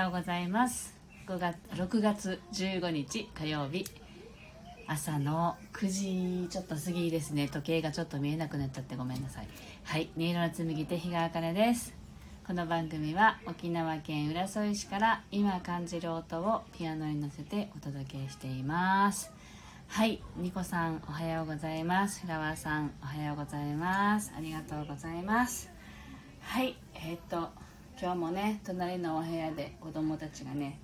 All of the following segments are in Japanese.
ようございます。5月6月15日火曜日。朝の9時ちょっと過ぎですね。時計がちょっと見えなくなっちゃってごめんなさい。はい音色の紡手日川茜です。この番組は沖縄県浦添市から今感じる音をピアノに乗せてお届けしています。はいニコさんおはようございます。フラワーさんおはようございます。ありがとうございます。はいえー、っと今日もね隣のお部屋で子供たちがね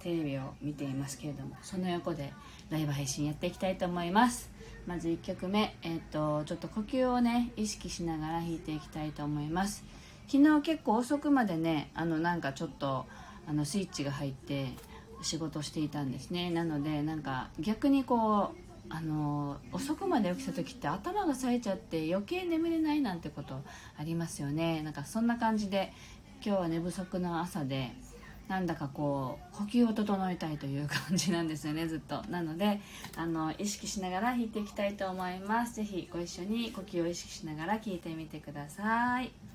テレビを見ていますけれどもその横でライブ配信やっていきたいと思います。まず1曲目、えー、っとちょっと呼吸をね意識しながら弾いていきたいと思います。昨日結構遅くまでねあのなんかちょっとあのスイッチが入って仕事していたんですね。なのでなんか逆にこうあの遅くまで起きた時って頭が冴えちゃって余計眠れないなんてことありますよね。なんかそんな感じで今日は寝不足の朝でなんだかこう呼吸を整えたいという感じなんですよねずっと。なのであの意識しながら弾いていきたいと思います。是非ご一緒に呼吸を意識しながら聴いてみてください。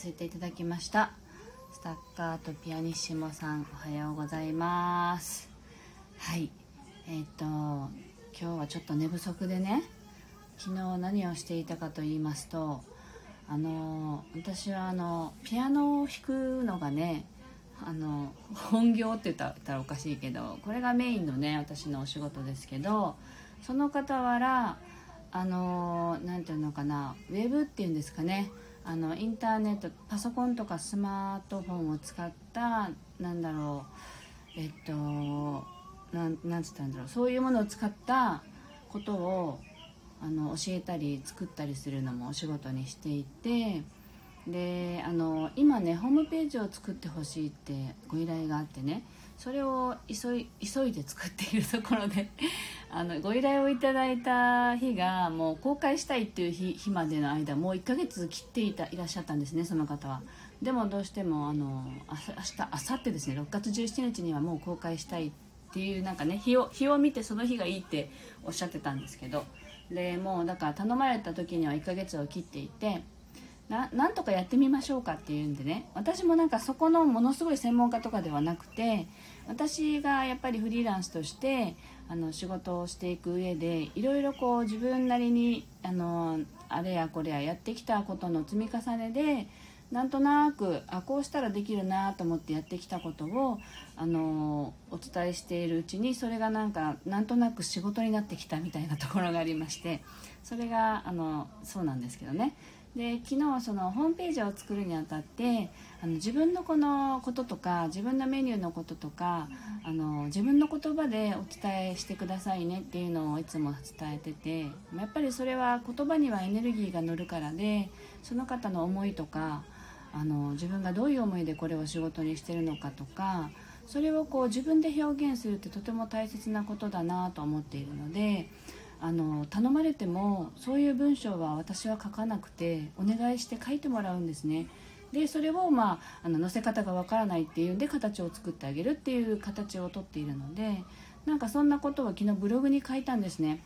せていただきました。スタッカーとピアニッシモさんおはようございます。はい。えっ、ー、と今日はちょっと寝不足でね昨日何をしていたかと言いますとあの私はあのピアノを弾くのがねあの本業って言ったらおかしいけどこれがメインのね私のお仕事ですけどその傍らあの何ていうのかなウェブっていうんですかねあのインターネットパソコンとかスマートフォンを使ったなんだろうえっとなんなんつったんだろうそういうものを使ったことをあの教えたり作ったりするのもお仕事にしていてであの今ねホームページを作ってほしいってご依頼があってねそれを急い急いで作っているところで あのご依頼をいただいた日がもう公開したいっていう日日までの間もう1ヶ月切っていたいらっしゃったんですねその方は。でもどうしてもあの明日明後日ですね6月17日にはもう公開したいっていうなんかね日を日を見てその日がいいっておっしゃってたんですけど。でもうだから頼まれた時には1ヶ月を切っていてなんとかやってみましょうかっていうんでね。私もなんかそこのものすごい専門家とかではなくて私がやっぱりフリーランスとしてあの仕事をしていく上でいろいろこう自分なりにあのあれやこれややってきたことの積み重ねでなんとなくあこうしたらできるなと思ってやってきたことをあのお伝えしているうちにそれがなんかなんとなく仕事になってきたみたいなところがありましてそれがあのそうなんですけどね。で昨日そのホームページを作るにあたってあの自分のこのこととか自分のメニューのこととかあの自分の言葉でお伝えしてくださいねっていうのをいつも伝えててやっぱりそれは言葉にはエネルギーが乗るからでその方の思いとかあの自分がどういう思いでこれを仕事にしてるのかとかそれをこう自分で表現するってとても大切なことだなと思っているので。あの頼まれてもそういう文章は私は書かなくてお願いして書いてもらうんですね。でそれを、まあ、あの載せ方がわからないっていうんで形を作ってあげるっていう形をとっているのでなんかそんなことを昨日ブログに書いたんですね。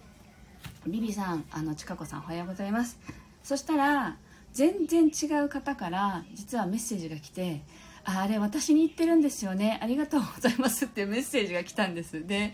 ビビさんあのちかこさんおはようございます。そしたら全然違う方から実はメッセージが来てあれ私に言ってるんですよね。ありがとうございますっていうメッセージが来たんです。で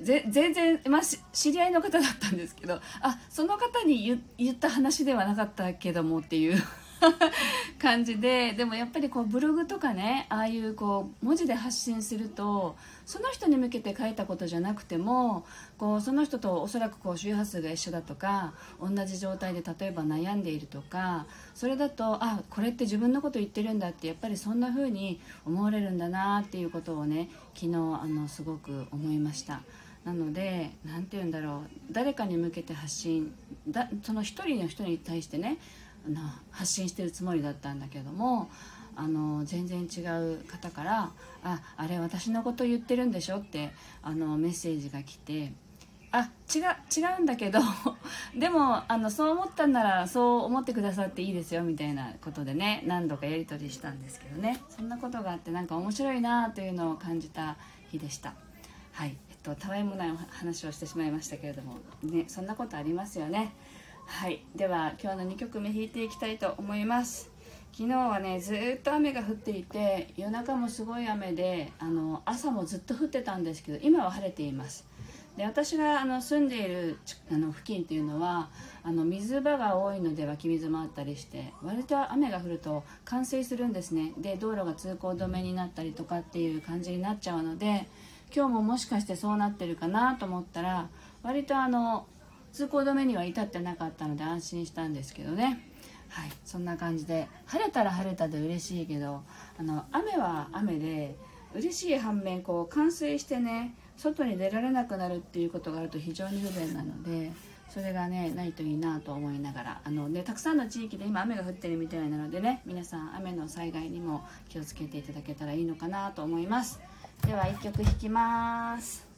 全然、まあ、知り合いの方だったんですけどあその方に言った話ではなかったけどもっていう 感じででもやっぱりこうブログとかねああいうこう文字で発信するとその人に向けて書いたことじゃなくてもこうその人とおそらくこう周波数が一緒だとか同じ状態で例えば悩んでいるとかそれだとあこれって自分のこと言ってるんだってやっぱりそんな風に思われるんだなっていうことをね昨日あのすごく思いました。なので何て言うんだろう誰かに向けて発信だその一人の人に対してねあの発信してるつもりだったんだけどもあの全然違う方から「ああれ私のこと言ってるんでしょ?」ってあのメッセージが来て「あ違違うんだけど でもあのそう思ったんならそう思ってくださっていいですよ」みたいなことでね何度かやり取りしたんですけどねそんなことがあってなんか面白いなというのを感じた日でした。はいとたわいもない話をしてしまいましたけれどもねそんなことありますよね。はい。では今日の2曲目弾いていきたいと思います。昨日はねずっと雨が降っていて夜中もすごい雨であの朝もずっと降ってたんですけど今は晴れています。で私があの住んでいるあの付近っていうのはあの水場が多いので湧き水もあったりして割と雨が降ると冠水するんですね。で道路が通行止めになったりとかっていう感じになっちゃうので今日ももしかしてそうなってるかなと思ったら割とあの通行止めには至ってなかったので安心したんですけどねはいそんな感じで晴れたら晴れたで嬉しいけどあの雨は雨で嬉しい反面こう冠水してね外に出られなくなるっていうことがあると非常に不便なのでそれがねないといいなと思いながらあの、ね、たくさんの地域で今雨が降ってるみたいなのでね皆さん雨の災害にも気をつけていただけたらいいのかなと思います。では1曲弾きます。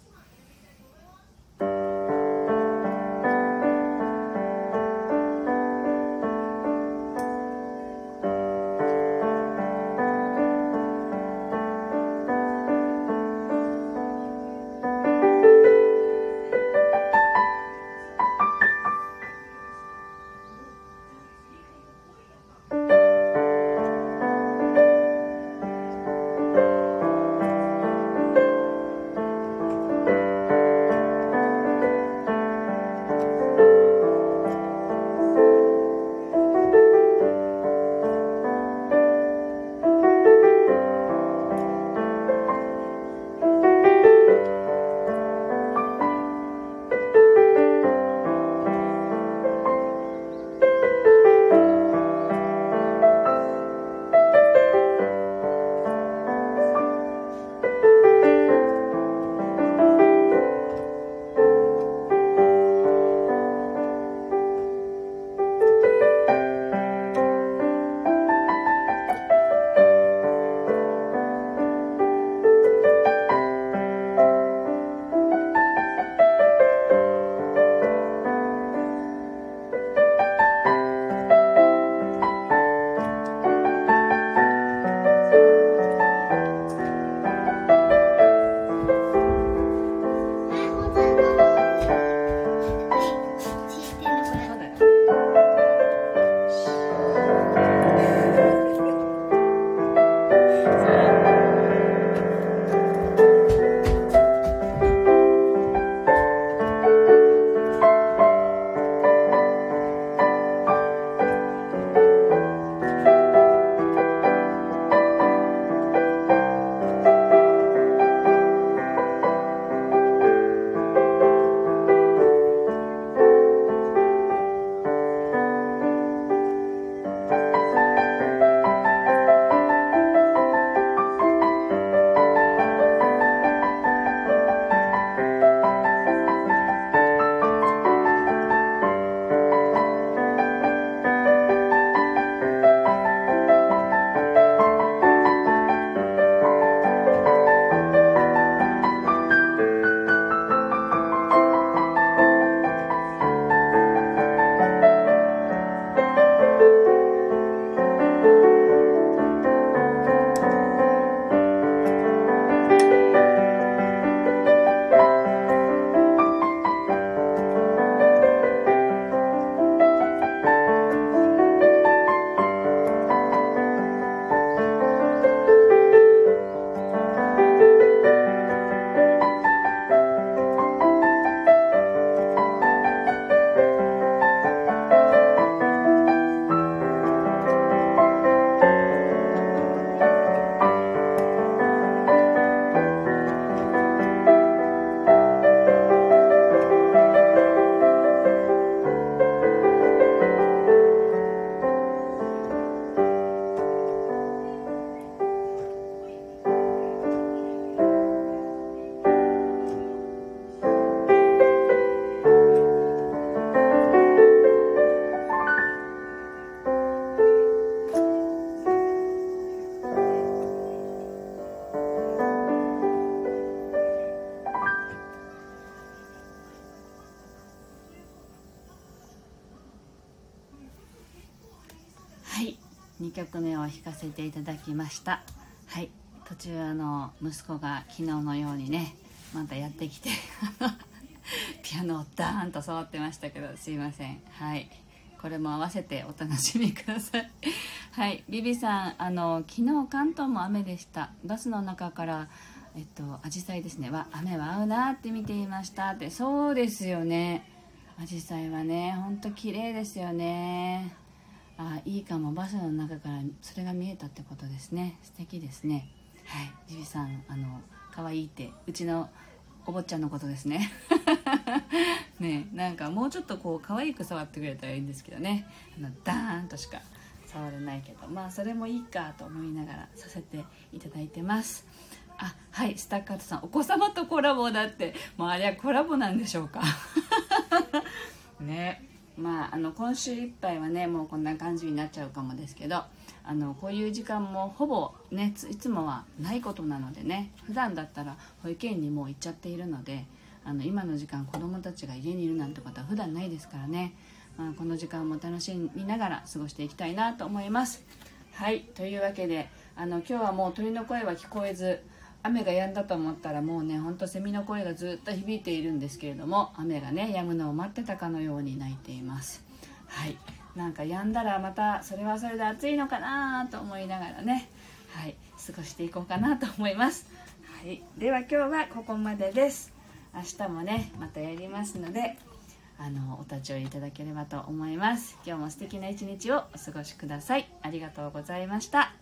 を弾かせていただきました。はい。途中あの息子が昨日のようにねまたやってきて ピアノをダーンと触ってましたけどすいません。はい。これも合わせてお楽しみください。はい。ビビさんあの昨日関東も雨でした。バスの中からえっと紫陽花ですね。は雨は合うなって見ていました。ってそうですよね。紫陽花はねほんと綺麗ですよね。あいいかもバスの中からそれが見えたってことですね。素敵ですね。はい。ビビさんあの可愛いってうちのお坊ちゃんのことですね。ねなんかもうちょっとこう可愛く触ってくれたらいいんですけどね。あのダーンとしか触れないけど。まあそれもいいかと思いながらさせていただいてます。あはい。スタッカートさんお子様とコラボだって。もうあれはコラボなんでしょうか。ね。まああの今週いっぱいはねもうこんな感じになっちゃうかもですけどあのこういう時間もほぼねいつもはないことなのでね普段だったら保育園にもう行っちゃっているのであの今の時間子どもたちが家にいるなんてことは普段ないですからね、まあ、この時間も楽しみながら過ごしていきたいなと思います。はいというわけであの今日はもう鳥の声は聞こえず雨が止んだと思ったらもうねほんとセミの声がずっと響いているんですけれども雨がね止むのを待ってたかのように泣いています。はい。なんか止んだらまたそれはそれで暑いのかなと思いながらねはい。過ごしていこうかなと思います。はい。では今日はここまでです。明日もねまたやりますのであのお立ち寄りいただければと思います。今日も素敵な一日をお過ごしください。ありがとうございました。